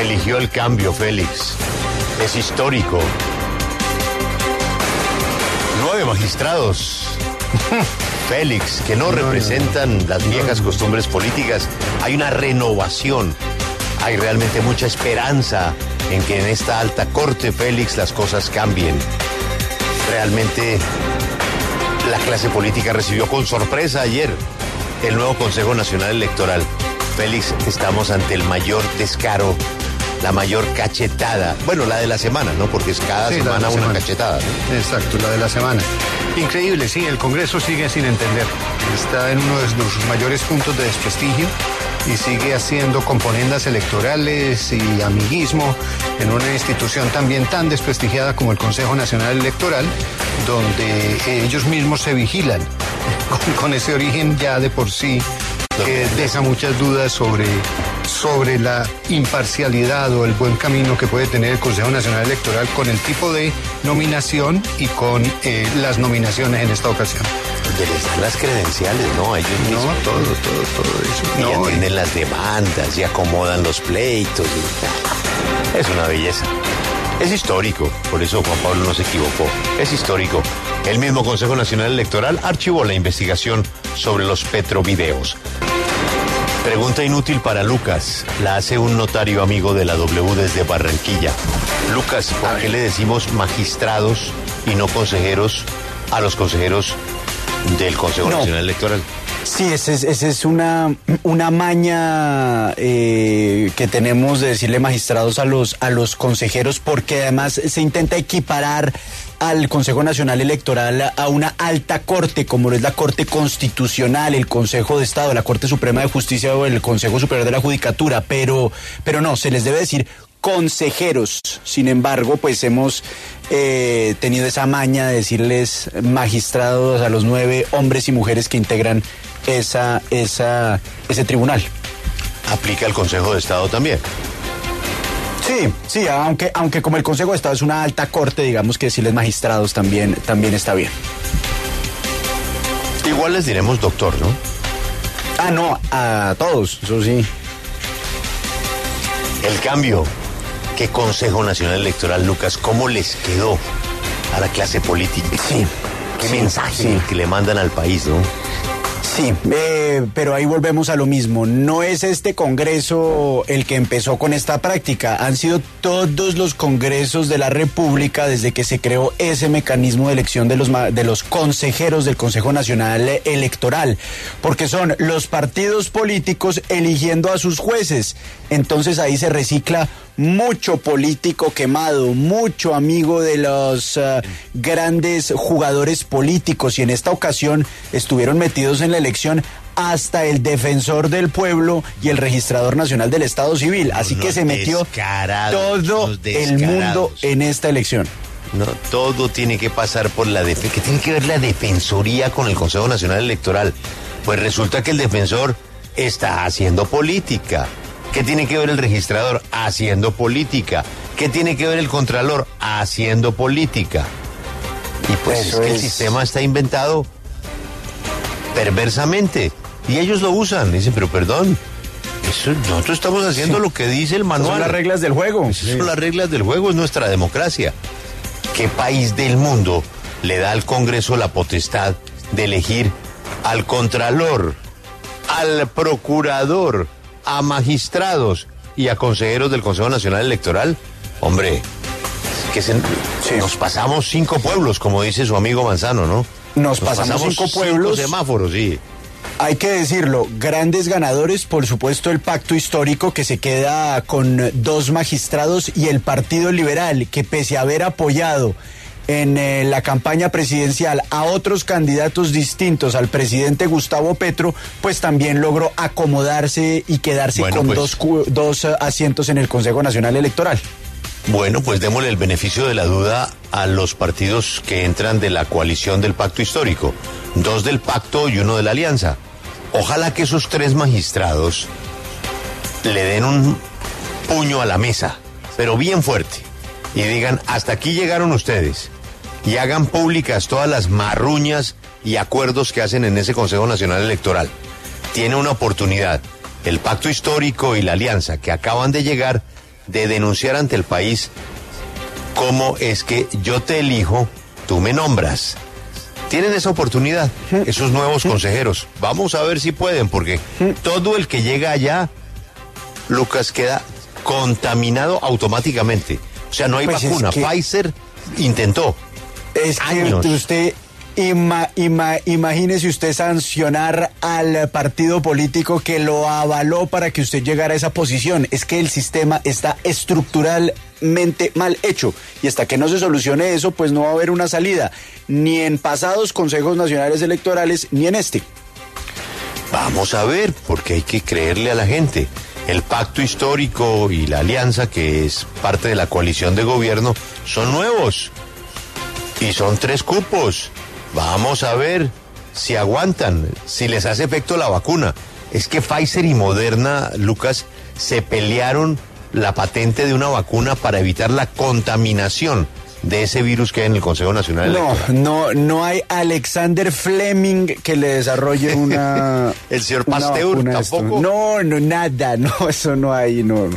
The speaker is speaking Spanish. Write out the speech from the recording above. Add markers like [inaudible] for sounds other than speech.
eligió el cambio, Félix. Es histórico. Nueve magistrados. [laughs] Félix, que no representan las viejas costumbres políticas. Hay una renovación. Hay realmente mucha esperanza en que en esta alta corte, Félix, las cosas cambien. Realmente la clase política recibió con sorpresa ayer el nuevo Consejo Nacional Electoral. Félix, estamos ante el mayor descaro, la mayor cachetada. Bueno, la de la semana, ¿no? Porque es cada Sí, semana una semana. cachetada. ¿no? Exacto, la de la semana. Increíble, sí, el Congreso sigue sin entender. Está en uno de sus mayores puntos de desprestigio y sigue haciendo componendas electorales y amiguismo en una institución también tan desprestigiada como el Consejo Nacional Electoral, donde ellos mismos se vigilan [laughs] con, con ese origen ya de por sí que deja muchas dudas sobre, sobre la imparcialidad o el buen camino que puede tener el Consejo Nacional Electoral con el tipo de nominación y con eh, las nominaciones en esta ocasión. Les dan las credenciales, ¿no? Ellos No, mismos. todo, todo, todo eso. Y No, atienden las demandas y acomodan los pleitos. y- Es una belleza. Es histórico, por eso Juan Pablo no se equivocó. Es histórico. El mismo Consejo Nacional Electoral archivó la investigación sobre los petrovideos. Pregunta inútil para Lucas. La hace un notario amigo de la W desde Barranquilla. Lucas, ¿por qué le decimos magistrados y no consejeros a los consejeros del Consejo No. Nacional Electoral? Sí, esa es, esa es una, una maña eh, que tenemos de decirle magistrados a los, a los consejeros, porque además se intenta equiparar al Consejo Nacional Electoral a una alta corte, como es la Corte Constitucional, el Consejo de Estado, la Corte Suprema de Justicia o el Consejo Superior de la Judicatura, pero, pero no, se les debe decir consejeros. Sin embargo, pues hemos eh, tenido esa maña de decirles magistrados a los nueve hombres y mujeres que integran esa, esa, ese tribunal. Aplica el Consejo de Estado también. Sí, sí, aunque, aunque como el Consejo de Estado es una alta corte, digamos que decirles magistrados también, también está bien. Igual les diremos doctor, ¿no? Ah, no, a todos, eso sí. El cambio. ¿Qué Consejo Nacional Electoral, Lucas? ¿Cómo les quedó a la clase política? Sí. ¿Qué Sí, mensaje sí. que le mandan al país, no? Sí, eh, pero ahí volvemos a lo mismo. No es este Congreso el que empezó con esta práctica. Han sido todos los congresos de la República desde que se creó ese mecanismo de elección de los, de los consejeros del Consejo Nacional Electoral. Porque son los partidos políticos eligiendo a sus jueces. Entonces ahí se recicla mucho político quemado, mucho amigo de los eh, grandes jugadores políticos y en esta ocasión estuvieron metidos en la elección hasta el defensor del pueblo y el registrador nacional del Estado Civil. Así que se metió todo el mundo en esta elección. No, todo tiene que pasar por la defensa. ¿Qué tiene que ver la defensoría con el Consejo Nacional Electoral? Pues resulta que el defensor está haciendo política. ¿Qué tiene que ver el registrador? Haciendo política. ¿Qué tiene que ver el contralor? Haciendo política. Y pues Eso es que el es- sistema está inventado perversamente. Y ellos lo usan. Dicen, pero perdón. Eso, nosotros estamos haciendo lo que dice el manual. Son las reglas del juego. Esas son las reglas del juego, es nuestra democracia. ¿Qué país del mundo le da al Congreso la potestad de elegir al Contralor, al Procurador, a magistrados y a consejeros del Consejo Nacional Electoral? Hombre, que se- nos pasamos cinco pueblos, como dice su amigo Manzano, ¿no? Nos pasamos cinco pueblos. semáforos, sí. Hay que decirlo, grandes ganadores, por supuesto, el pacto histórico que se queda con dos magistrados y el Partido Liberal, que pese a haber apoyado en eh, la campaña presidencial a otros candidatos distintos al presidente Gustavo Petro, pues también logró acomodarse y quedarse Bueno, con pues- dos, dos asientos en el Consejo Nacional Electoral. Bueno, pues démosle el beneficio de la duda a los partidos que entran de la coalición del pacto histórico. Dos del pacto y uno de la alianza. Ojalá que esos tres magistrados le den un puño a la mesa, pero bien fuerte, y digan, hasta aquí llegaron ustedes, y hagan públicas todas las marruñas y acuerdos que hacen en ese Consejo Nacional Electoral. Tiene una oportunidad, el pacto histórico y la alianza que acaban de llegar, de denunciar ante el país cómo es que yo te elijo, tú me nombras. Tienen esa oportunidad, esos nuevos consejeros. Vamos a ver si pueden, porque todo el que llega allá, Lucas, queda contaminado automáticamente. O sea, no hay Pues es vacuna. que- Pfizer intentó. Es que usted ima- ima- imagínese usted sancionar al partido político que lo avaló para que usted llegara a esa posición. Es que el sistema está estructuralmente mal hecho y hasta que no se solucione eso, pues no va a haber una salida, ni en pasados consejos nacionales electorales, ni en este. Vamos a ver, porque hay que creerle a la gente. El pacto histórico y la alianza, que es parte de la coalición de gobierno, son nuevos. Y son tres cupos. Vamos a ver si aguantan, si les hace efecto la vacuna. Es que Pfizer y Moderna, Lucas, se pelearon la patente de una vacuna para evitar la contaminación de ese virus que hay en el Consejo Nacional No, Electoral. no, no hay Alexander Fleming que le desarrolle una. [laughs] El señor Pasteur tampoco. No, no, nada, no, [laughs] eso no hay, no. no.